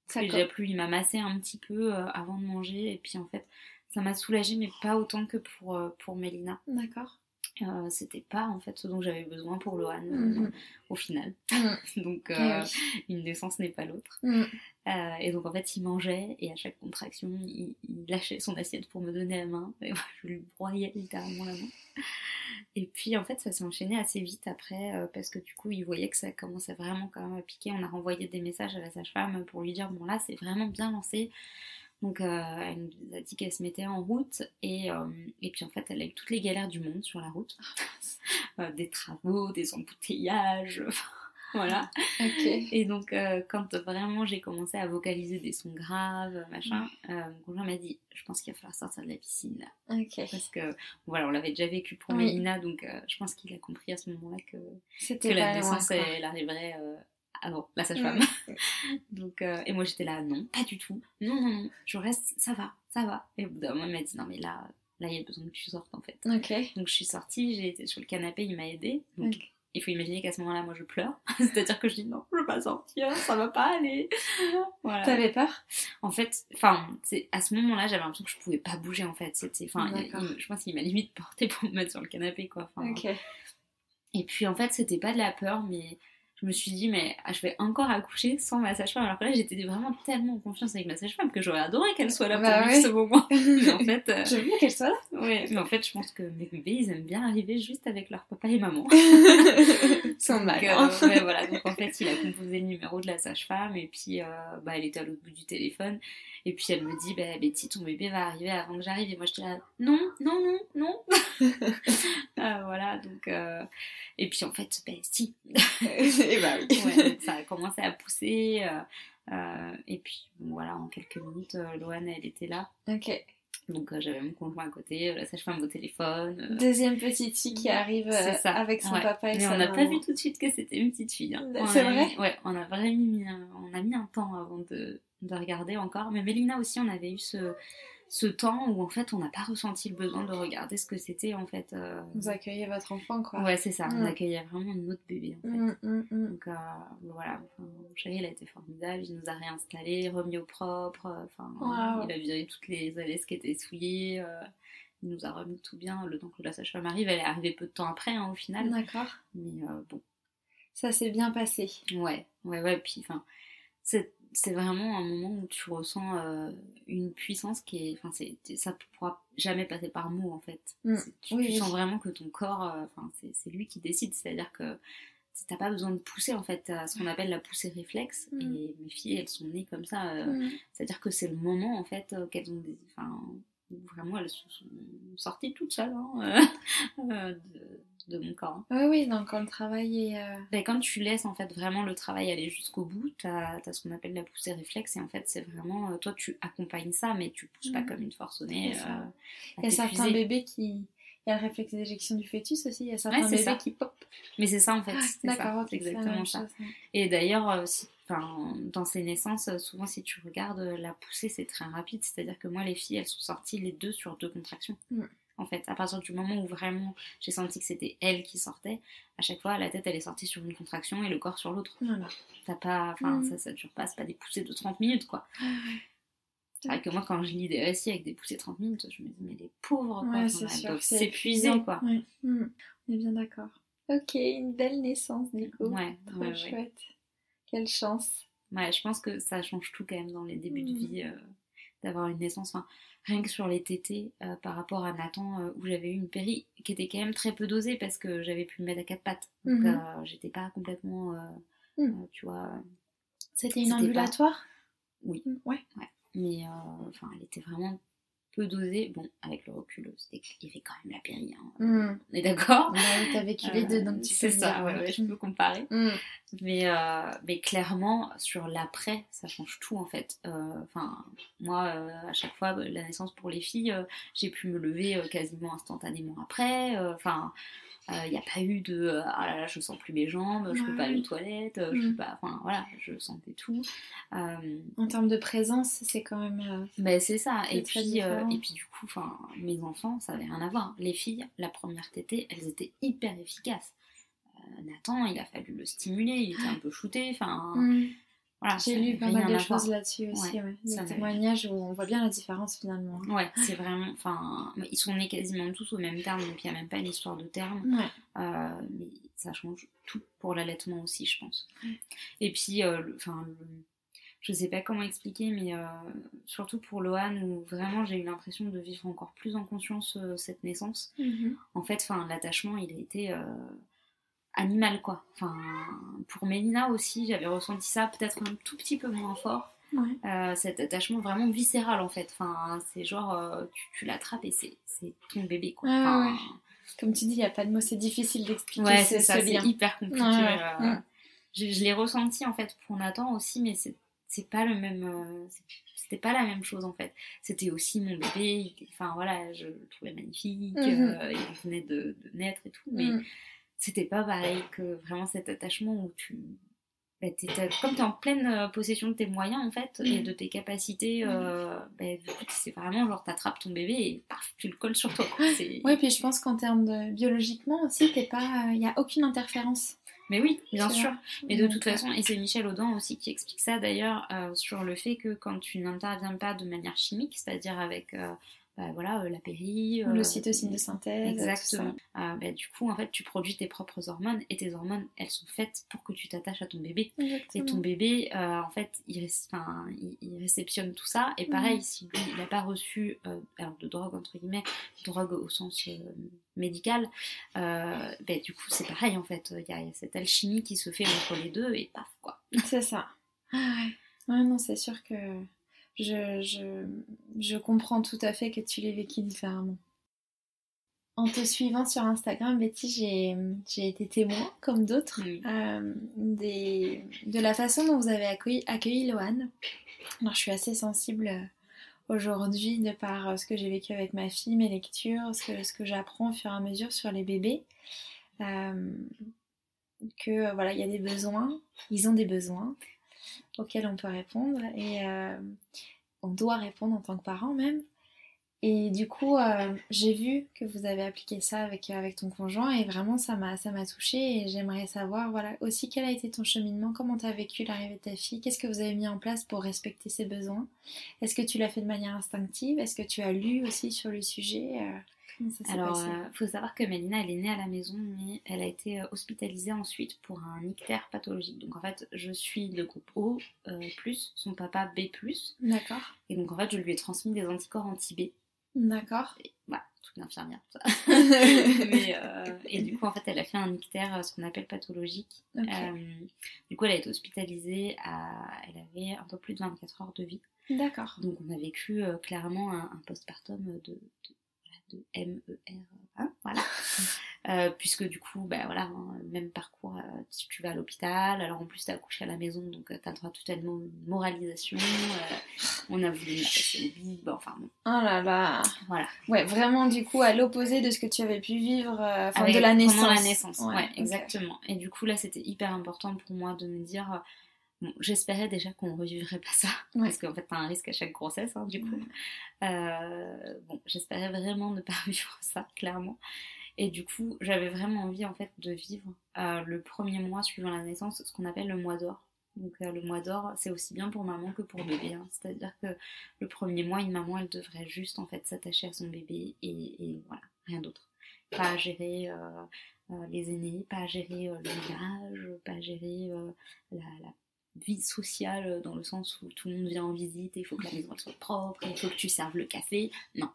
Ça j'ai plus, il m'a massé un petit peu avant de manger. Et puis, en fait, ça m'a soulagée, mais pas autant que pour, pour Mélina. D'accord. Euh, C'était pas, en fait, ce dont j'avais besoin pour Lohan, euh, Mhm. au final. Mhm. Donc, Eh euh, oui. une naissance n'est pas l'autre. Euh, et donc, en fait, il mangeait, et à chaque contraction, il, il lâchait son assiette pour me donner la main. Et moi, je lui broyais littéralement la main. Et puis, en fait, ça s'est enchaîné assez vite après, parce que du coup, il voyait que ça commençait vraiment quand même à piquer. On a renvoyé des messages à la sage-femme pour lui dire, bon là, c'est vraiment bien lancé. Donc, euh, elle nous a dit qu'elle se mettait en route, et, euh, et puis en fait, elle a eu toutes les galères du monde sur la route. Euh, des travaux, des embouteillages, voilà. Et donc, euh, quand vraiment j'ai commencé à vocaliser des sons graves, machin, euh, mon conjoint m'a dit Je pense qu'il va falloir sortir de la piscine là. Parce que, voilà, on l'avait déjà vécu pour Oui. Mélina, donc euh, je pense qu'il a compris à ce moment-là que, la naissance, elle arriverait avant la sage-femme. donc, euh, et moi j'étais là Non, pas du tout. Non, non, non, je reste, ça va, ça va. Et au bout d'un moment, il m'a dit Non, mais là, là, il y a besoin que tu sortes en fait. Donc, je suis sortie, j'ai été sur le canapé, il m'a aidée. Donc, il faut imaginer qu'à ce moment-là, moi, je pleure. C'est-à-dire que je dis non, je veux pas sortir, ça va pas aller. voilà. T'avais peur? En fait, enfin, à ce moment-là, j'avais l'impression que je pouvais pas bouger en fait. C'était, enfin, je pense qu'il m'a limite porté pour me mettre sur le canapé, quoi. Et puis en fait, c'était pas de la peur, mais je me suis dit, mais ah, je vais encore accoucher sans ma sage-femme. Alors que là, j'étais vraiment tellement en confiance avec ma sage-femme que j'aurais adoré qu'elle soit là pour Bah vivre ouais. ce moment. mais en fait, euh, Je voulais qu'elle soit là. ouais, mais en fait, je pense que mes bébés, ils aiment bien arriver juste avec leur papa et maman. Sans mal. euh, ouais, voilà. Donc en fait, il a composé le numéro de la sage-femme et puis euh, bah, elle était à l'autre bout du téléphone. Et puis elle me dit, bah, Betty, ton bébé va arriver avant que j'arrive. Et moi, je dis là, non, non, non, non. Euh, voilà, donc. euh, Et puis en fait, bah, si. Et bah oui. Ouais, ça a commencé à pousser. euh, euh, et puis voilà, en quelques minutes, Loane, elle était là. Ok. Donc euh, j'avais mon conjoint à côté, la sage-femme au téléphone. euh, Deuxième petite fille qui arrive euh, avec son Ouais. papa et Mais on n'a pas vu tout de suite que c'était une petite fille. hein. On C'est vrai Ouais, on a vraiment mis un, on a mis un temps avant de, de regarder encore. Mais Mélina aussi, on avait eu ce, ce temps où en fait on n'a pas ressenti le besoin de regarder ce que c'était en fait. euh, Vous accueillez votre enfant, quoi. Ouais, c'est ça. On Mm. accueillait vraiment notre bébé en fait. Mm, mm. Donc euh, voilà, enfin, mon chéri il a été formidable, il nous a réinstallés, remis au propre, euh, enfin il a viré toutes les ailes qui étaient souillées, euh, il nous a remis tout bien le temps que la sage-femme arrive. Elle est arrivée peu de temps après, hein, au final. D'accord. Mais euh, bon. Ça s'est bien passé. Ouais, ouais, ouais. Puis, enfin, c'est c'est vraiment un moment où tu ressens euh, une puissance qui est. Enfin, c'est, ça ne pourra jamais passer par mots en fait. Mm. Tu, Oui, tu oui. sens vraiment que ton corps, euh, c'est, lui qui décide. C'est-à-dire que t'as pas besoin de pousser en fait. T'as ce qu'on appelle la poussée réflexe. Mm. Et mes filles, elles sont nées comme ça. euh, Mm. C'est-à-dire que c'est le moment en fait qu'elles ont des. Enfin, vraiment elles sont sorties toutes seules hein, euh, de, de mon corps. hein. Oui, oui, donc quand le travail est. euh, Ben, quand tu laisses en fait vraiment le travail aller jusqu'au bout, t'as as ce qu'on appelle la poussée réflexe et en fait c'est vraiment euh, toi tu accompagnes ça mais tu pousses pas Mhm. comme une forcenée. Euh, Il y a certains bébés qui. Il y a le réflexe d'éjection du fœtus aussi. Il y a certains bébés ça. qui pop. Mais c'est ça en fait, Ah, c'est exactement ça. chose, ouais. Et d'ailleurs, si- enfin, dans ces naissances, souvent si tu regardes euh, la poussée, c'est très rapide. C'est-à-dire que moi, les filles, elles sont sorties les deux sur deux contractions. En fait, à partir du moment où vraiment j'ai senti que c'était elle qui sortait, à chaque fois, la tête, elle est sortie sur une contraction et le corps sur l'autre. Voilà. T'as pas, enfin, Mm. ça, ça dure pas, c'est pas des poussées de 30 minutes, quoi. C'est vrai que moi, quand je lis des récits avec des poussées de 30 minutes, je me dis, mais les pauvres, quoi, Ouais, c'est sûr. doivent s'épuiser, quoi. Ouais. Mm. On est bien d'accord. Ok, une belle naissance coup. Ouais, Trop ouais. chouette. Quelle chance. Ouais, je pense que ça change tout quand même dans les débuts de Mhm. vie euh, d'avoir une naissance. Enfin, rien que sur les tétés euh, par rapport à Nathan, euh, où j'avais eu une péri qui était quand même très peu dosée parce que j'avais pu le mettre à quatre pattes. Donc Mhm. j'étais pas complètement, euh, tu vois. C'était une pas- ambulatoire? Oui. Mm, Ouais. Mais enfin, elle était vraiment peu. Bon, avec le recul, il y avait quand même la péri. hein. Mm. On est d'accord? T'as vécu les deux, donc tu C'est ça, dire. ouais, ouais, je peux comparer. Mm. Mais, euh, mais clairement, sur l'après, ça change tout en fait. Euh, Enfin, moi, euh, à chaque fois, bah, la naissance pour les filles, euh, j'ai pu me lever euh, quasiment instantanément après. Euh, Enfin, il n'y a pas eu de euh, ah là là, je sens plus mes jambes, je peux Ouais. pas aller aux toilettes, euh, je Mm. peux pas. Enfin, voilà, je sentais tout. Euh, En termes de présence, c'est quand même. euh, ben, c'est ça. Et puis, euh, et puis, du coup, enfin, mes enfants, ça avait rien à voir. Les filles, la première tétée, elles étaient hyper efficaces. Euh, Nathan, il a fallu le stimuler, il était un peu shooté. Enfin, mm. Voilà. J'ai lu pas mal de choses là-dessus aussi. Ouais, Ouais, Des témoignages où on voit bien la différence finalement. Ouais, c'est vraiment. Enfin, ils sont nés quasiment tous au même terme, donc il n'y a même pas une histoire de terme. Ouais. Euh, mais ça change tout pour l'allaitement aussi, je pense. Et puis, euh, enfin, le- je sais pas comment expliquer, mais euh, surtout pour Lohan, où vraiment j'ai eu l'impression de vivre encore plus en conscience euh, cette naissance. Mhm. En fait, enfin, l'attachement, il a été euh, animal, quoi. Enfin, pour Mélina aussi, j'avais ressenti ça peut-être un tout petit peu moins fort. Ouais. Euh, cet attachement vraiment viscéral en fait. Enfin, c'est genre euh, tu, tu l'attrapes et c'est c'est ton bébé quoi. Ouais, Enfin, ouais. Comme tu dis, il n'y a pas de mots, c'est difficile d'expliquer ouais, ce, c'est ça, hyper compliqué. Euh, Mm. je je l'ai ressenti en fait pour Nathan aussi, mais c'est c'est pas le même. c'était pas la même chose en fait. C'était aussi mon bébé. Enfin voilà, je le trouvais magnifique. Mhm. euh, il venait de, de naître et tout, mais Mm. C'était pas pareil que vraiment cet attachement où tu bah, comme tu es en pleine euh, possession de tes moyens en fait et Mhm. de tes capacités euh, bah, du coup c'est vraiment genre t'attrapes ton bébé et paf tu le colles sur toi Ouais, puis je pense qu'en termes de biologiquement aussi, t'es pas, il n'y a aucune interférence. mais oui bien sûr. Mais de Donc, toute façon et c'est Michel Audin aussi qui explique ça d'ailleurs euh, sur le fait que quand tu n'interviens pas de manière chimique c'est-à-dire avec euh, bah, voilà euh, la péri Ou euh, l'ocytocine de synthèse. Exactement. Euh, bah, du coup, en fait, tu produis tes propres hormones et tes hormones, elles sont faites pour que tu t'attaches à ton bébé. Et ton bébé, euh, en fait, il, il, il réceptionne tout ça. Et pareil, Mhm. si lui, il n'a pas reçu euh, alors de drogue, entre guillemets, drogue au sens euh, médical, ben, du coup, c'est pareil, en fait. Il y, a il y a cette alchimie qui se fait entre les deux et paf, quoi. C'est ça. Ah ouais. Ouais, non, c'est sûr que je, je, je comprends tout à fait que tu l'aies vécu différemment. En te suivant sur Instagram, Betty, j'ai été témoin, comme d'autres, euh, de la façon dont vous avez accueilli, accueilli Lohan. Alors, je suis assez sensible euh, aujourd'hui de par euh, ce que j'ai vécu avec ma fille, mes lectures, ce que, ce que j'apprends au fur et à mesure sur les bébés. Euh, que voilà, il y a des besoins, ils ont des besoins auxquels on peut répondre et euh, on doit répondre en tant que parent même. Et du coup, euh, j'ai vu que vous avez appliqué ça avec, avec ton conjoint et vraiment ça m'a ça m'a touchée et j'aimerais savoir voilà aussi quel a été ton cheminement, comment tu as vécu l'arrivée de ta fille, qu'est-ce que vous avez mis en place pour respecter ses besoins? Est-ce que tu l'as fait de manière instinctive? Est-ce que tu as lu aussi sur le sujet Euh, Alors, il faut savoir que Mélina, elle est née à la maison, mais elle a été hospitalisée ensuite pour un ictère pathologique. Donc, en fait, je suis le groupe O, plus, son papa B. D'accord. Et donc, en fait, je lui ai transmis des anticorps anti-B. D'accord. Voilà, toute une infirmière, ça. Mais, euh, et du coup, en fait, elle a fait un ictère, euh, ce qu'on appelle pathologique. Euh, du coup, elle a été hospitalisée, à... elle avait un peu plus de 24 heures de vie. D'accord. Donc, on a vécu clairement un, un postpartum de, de, de MER. Hein, voilà. Euh, puisque du coup, bah, voilà, hein, même parcours, euh, si tu vas à l'hôpital, alors en plus tu as accouché à la maison, donc euh, tu as droit toute une moralisation, on a voulu passer le bib, enfin bon. Oh là là Voilà. Ouais, vraiment du coup à l'opposé de ce que tu avais pu vivre enfin, de la naissance. Pendant la naissance, ouais, exactement. Et du coup là c'était hyper important pour moi de me dire... Bon, j'espérais déjà qu'on ne revivrait pas ça, parce qu'en fait, t'as un risque à chaque grossesse, hein, du coup. bon, j'espérais vraiment ne pas vivre ça, clairement. Et du coup, j'avais vraiment envie en fait de vivre euh, le premier mois suivant la naissance, ce qu'on appelle le mois d'or. Donc euh, le mois d'or, c'est aussi bien pour maman que pour bébé. Hein. C'est-à-dire que le premier mois, une maman, elle devrait juste en fait s'attacher à son bébé et, voilà, rien d'autre. Pas à gérer euh, les aînés, pas à gérer le village, pas à gérer la, la vie sociale dans le sens où tout le monde vient en visite et il faut que la maison soit propre, il faut que tu serves le café. Non,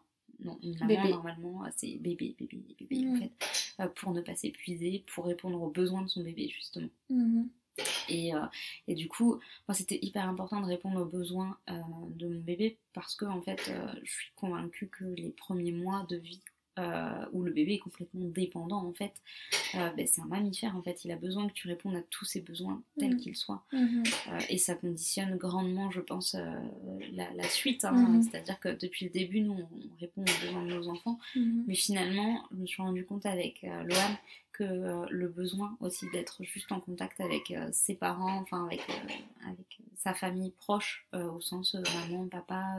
non, normalement, c'est bébé, bébé, bébé, en mm. fait, euh, pour ne pas s'épuiser, pour répondre aux besoins de son bébé, justement. Mm-hmm. Et, euh, et, du coup, moi, c'était hyper important de répondre aux besoins euh, de mon bébé parce que, en fait, je suis convaincue que les premiers mois de vie euh, où le bébé est complètement dépendant en fait, euh, ben, c'est un mammifère en fait, il a besoin que tu répondes à tous ses besoins tels mhm. qu'ils soient. Mhm. Euh, et ça conditionne grandement, je pense, la, suite. Hein. Mhm. C'est-à-dire que depuis le début, nous, on répond aux besoins de nos enfants, mais finalement, je me suis rendu compte avec Loan que le besoin aussi d'être juste en contact avec ses parents, enfin avec, avec sa famille proche, au sens maman, papa,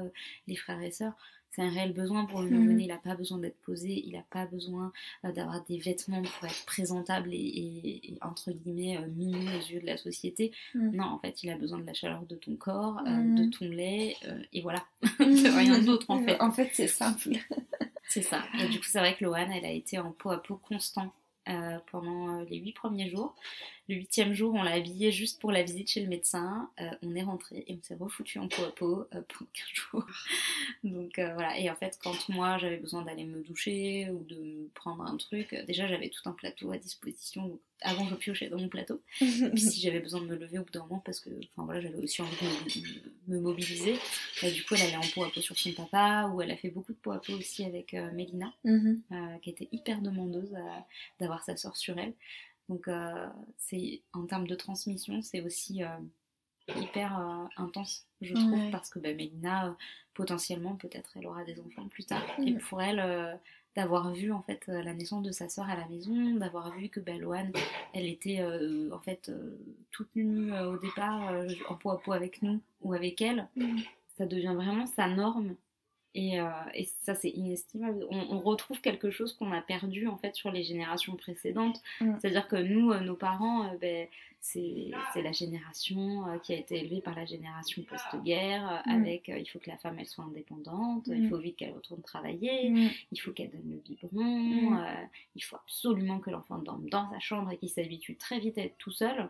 les frères et sœurs, c'est un réel besoin pour le nouveau Il n'a pas besoin d'être posé, il n'a pas besoin euh, d'avoir des vêtements pour être présentable et, entre guillemets euh, mignon aux yeux de la société. Mm. Non, en fait, il a besoin de la chaleur de ton corps, euh, mm. de ton lait, et voilà. rien d'autre en fait. En fait, c'est simple. c'est ça. Et du coup, c'est vrai que Lohan, elle a été en peau à peau constant pendant les huit premiers jours. Le huitième jour, on l'a habillé juste pour la visite chez le médecin. Euh, on est rentré et on s'est refoutu en peau à peau euh, pour 15 jours. Donc euh, voilà. Et en fait, quand moi j'avais besoin d'aller me doucher ou de me prendre un truc, déjà j'avais tout un plateau à disposition. Avant, je piochais dans mon plateau. Puis si j'avais besoin de me lever au bout d'un moment, parce que enfin voilà, j'avais aussi envie de me, mobiliser, bah, du coup, elle allait en peau à peau sur son papa ou elle a fait beaucoup de peau à peau aussi avec Mélina, mhm. qui était hyper demandeuse d'avoir sa soeur sur elle. Donc, euh, c'est en termes de transmission, c'est aussi euh, hyper euh, intense, je trouve, parce que bah, Mélina, potentiellement, peut-être, elle aura des enfants plus tard. Et mm. pour elle, d'avoir vu en fait la naissance de sa sœur à la maison, d'avoir vu que bah, elle était en fait toute nue au départ, en peau à peau avec nous ou avec elle, mm. ça devient vraiment sa norme euh, et, ça, c'est inestimable. On, retrouve quelque chose qu'on a perdu en fait sur les générations précédentes. Mm. C'est-à-dire que nous, euh, nos parents, euh, ben, c'est la génération qui a été élevée par la génération post-guerre, mm. avec il faut que la femme elle soit indépendante, il mm. faut vite qu'elle retourne travailler, il faut qu'elle donne le biberon, il faut absolument que l'enfant dorme dans sa chambre et qu'il s'habitue très vite à être tout seul.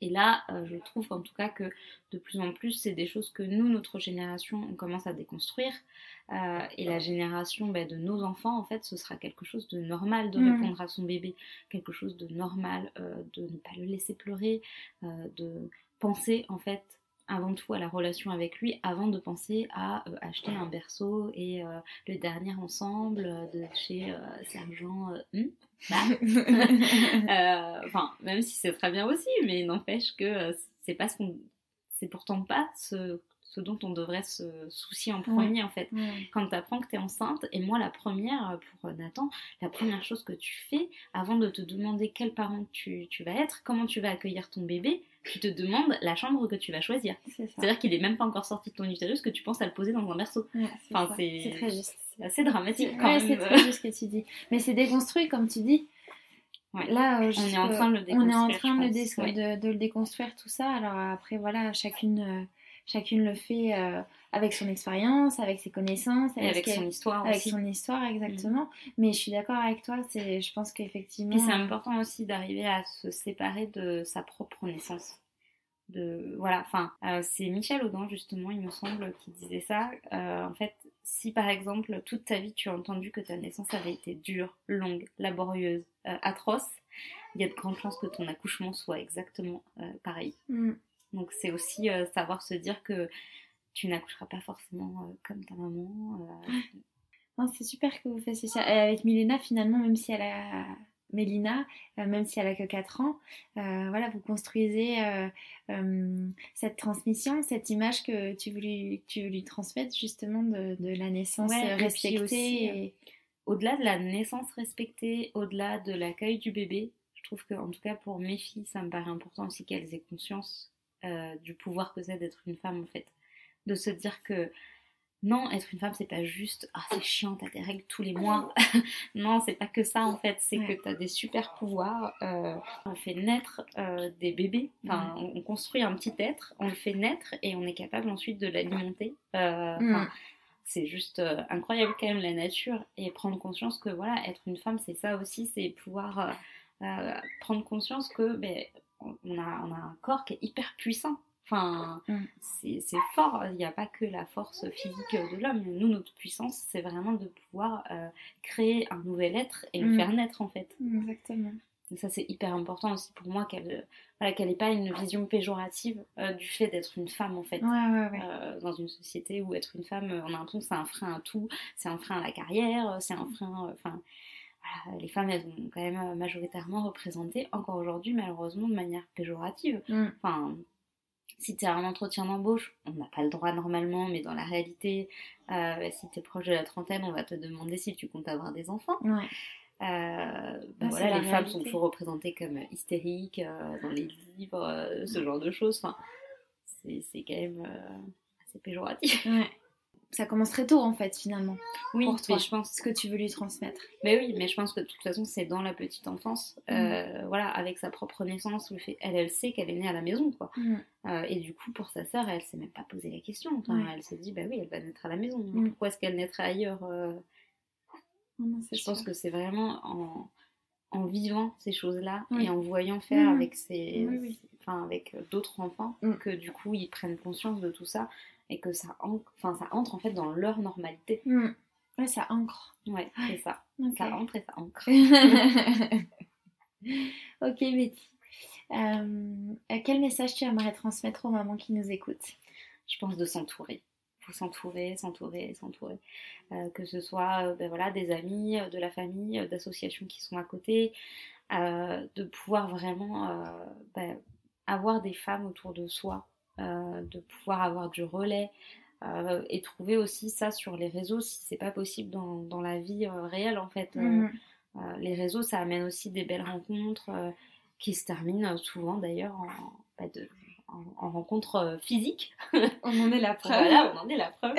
Et là, euh, je trouve en tout cas que de plus en plus, c'est des choses que nous, notre génération, on commence à déconstruire. Euh, et la génération ben, de nos enfants, en fait, ce sera quelque chose de normal de mm. répondre à son bébé, quelque chose de normal euh, de ne pas le laisser pleurer, de penser en fait avant tout à la relation avec lui avant de penser à acheter un berceau et le dernier ensemble de chez Sergent hmm, bah. Euh, enfin, même si c'est très bien aussi, mais n'empêche que euh, c'est pas ce qu'on. C'est pourtant pas ce, ce, dont on devrait se soucier en premier, en fait. Quand tu apprends que tu es enceinte, et moi, la première, pour Nathan, la première chose que tu fais, avant de te demander quel parent tu, tu vas être, comment tu vas accueillir ton bébé, tu te demandes la chambre que tu vas choisir. C'est-à-dire qu'il est même pas encore sorti de ton utérus que tu penses à le poser dans un berceau. enfin, c'est très juste. C'est assez dramatique quand même. c'est très juste ce que tu dis. Mais c'est déconstruit, comme tu dis. Là, on est en train de le déconstruire. On est en train de, le déconstruire tout ça. Alors après, voilà, chacune, euh, chacune le fait avec son expérience, avec ses connaissances, avec, avec son histoire avec son histoire exactement. Mm. Mais je suis d'accord avec toi, je pense qu'effectivement. c'est important aussi d'arriver à se séparer de sa propre naissance. De voilà, enfin, euh, c'est Michel Audin justement, il me semble, qui disait ça. Euh, en fait, si par exemple toute ta vie tu as entendu que ta naissance avait été dure, longue, laborieuse, euh, atroce, il y a de grandes chances que ton accouchement soit exactement pareil. Mm. Donc c'est aussi savoir se dire que tu n'accoucheras pas forcément euh, comme ta maman. Euh. c'est super que vous fassiez ça. avec Milena, finalement, même si elle a. Mélina, euh, même si elle a que 4 ans, voilà, vous construisez cette transmission, cette image que tu veux lui, tu lui transmettre justement de, la naissance respectée. Au-delà de la naissance respectée, au-delà de l'accueil du bébé, je trouve que, en tout cas pour mes filles, ça me paraît important aussi qu'elles aient conscience du pouvoir que c'est d'être une femme en fait de se dire que non, être une femme, c'est pas juste ah, c'est chiant, t'as des règles tous les mois. non, c'est pas que ça en fait, c'est que t'as des super pouvoirs. Euh, on fait naître euh, des bébés, enfin, on, construit un petit être, on le fait naître et on est capable ensuite de l'alimenter. Euh, mm. C'est juste incroyable quand même la nature et prendre conscience que voilà, être une femme, c'est ça aussi, c'est pouvoir prendre conscience que ben, on, a, on a un corps qui est hyper puissant. Enfin, mm. c'est fort. Il n'y a pas que la force physique de l'homme. Nous, notre puissance, c'est vraiment de pouvoir euh, créer un nouvel être et le mm. faire naître, en fait. Exactement. Et ça, c'est hyper important aussi pour moi qu'elle voilà, qu'elle n'ait pas une vision péjorative euh, du fait d'être une femme, en fait. Euh, dans une société où être une femme, on a l'impression que c'est un frein à tout. C'est un frein à la carrière, c'est un frein. Enfin. Les femmes, elles sont quand même majoritairement représentées, encore aujourd'hui, malheureusement, de manière péjorative. Mm. Enfin, si tu as un entretien d'embauche, on n'a pas le droit normalement, mais dans la réalité, euh, si tu es proche de la trentaine, on va te demander si tu comptes avoir des enfants. Ouais. Euh, bah voilà, les femmes sont toujours représentées comme hystériques euh, dans les livres, ce genre de choses. Enfin, c'est quand même assez péjoratif. Ouais ça commence très tôt en fait finalement. Oui, pour toi, je pense ce que tu veux lui transmettre. Mais oui, mais je pense que de toute façon c'est dans la petite enfance, mm. euh, voilà, avec sa propre naissance, où elle, elle sait qu'elle est née à la maison, quoi. Mm. Euh, et du coup pour sa sœur, elle s'est même pas posé la question. Elle s'est dit bah oui, elle va naître à la maison. Mm. Pourquoi est-ce qu'elle naîtra ailleurs euh? Je pense que c'est vraiment en, en, vivant ces choses-là et en voyant faire avec ses, enfin avec d'autres enfants que du coup ils prennent conscience de tout ça et que ça, enfin, ça entre en fait dans leur normalité. Hmm. Ouais, ça ancre. Ouais, c'est ça. Ça entre et ça ancre. ok, Betty. Euh, quel message tu aimerais transmettre aux mamans qui nous écoutent? Je pense de s'entourer. Il faut s'entourer, s'entourer, s'entourer. Euh, que ce soit euh, ben voilà, des amis, de la famille, d'associations qui sont à côté. de pouvoir vraiment ben, avoir des femmes autour de soi euh, de pouvoir avoir du relais euh, et trouver aussi ça sur les réseaux si c'est pas possible dans, dans la vie euh, réelle en fait. Mhm. les réseaux, ça amène aussi des belles rencontres qui se terminent souvent d'ailleurs en, bah, en, rencontre physique. On en est la preuve. voilà, on en est la preuve.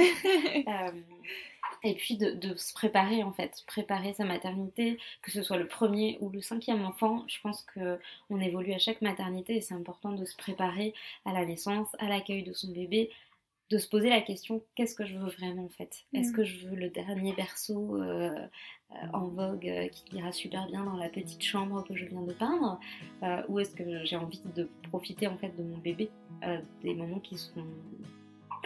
Et puis de, se préparer en fait, préparer sa maternité, que ce soit le premier ou le cinquième enfant. Je pense que on évolue à chaque maternité et c'est important de se préparer à la naissance, à l'accueil de son bébé, de se poser la question qu'est-ce que je veux vraiment en fait? Est-ce mm. que je veux le dernier berceau euh, euh, en vogue euh, qui ira super bien dans la petite chambre que je viens de peindre Ou est-ce que j'ai envie de profiter en fait de mon bébé des moments qui seront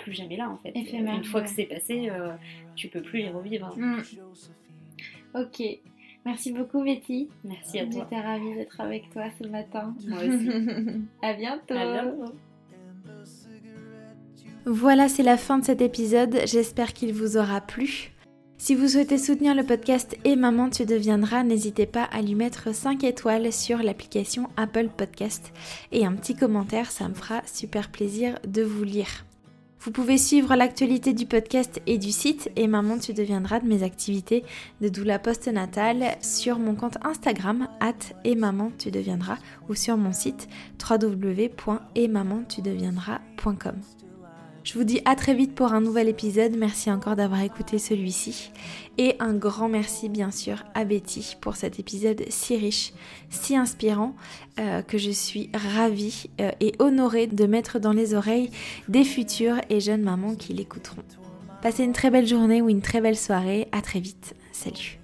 plus jamais là en fait. Une fois que c'est passé, euh, tu peux plus les revivre. Mm. Ok. Merci beaucoup Betty. Merci à toi. J'étais ravie d'être avec toi ce matin. Moi aussi. à bientôt. À bientôt. Voilà, c'est la fin de cet épisode. J'espère qu'il vous aura plu. Si vous souhaitez soutenir le podcast Et Maman tu deviendras, n'hésitez pas à lui mettre 5 étoiles sur l'application Apple Podcast et un petit commentaire, ça me fera super plaisir de vous lire. Vous pouvez suivre l'actualité du podcast et du site et maman tu deviendras de mes activités de doula postnatale sur mon compte Instagram at et maman tu deviendras ou sur mon site www.etmamantudeviendras.com. Je vous dis à très vite pour un nouvel épisode. Merci encore d'avoir écouté celui-ci. Et un grand merci bien sûr à Betty pour cet épisode si riche, si inspirant, euh, que je suis ravie euh, et honorée de mettre dans les oreilles des futures et jeunes mamans qui l'écouteront. Passez une très belle journée ou une très belle soirée. À très vite. Salut.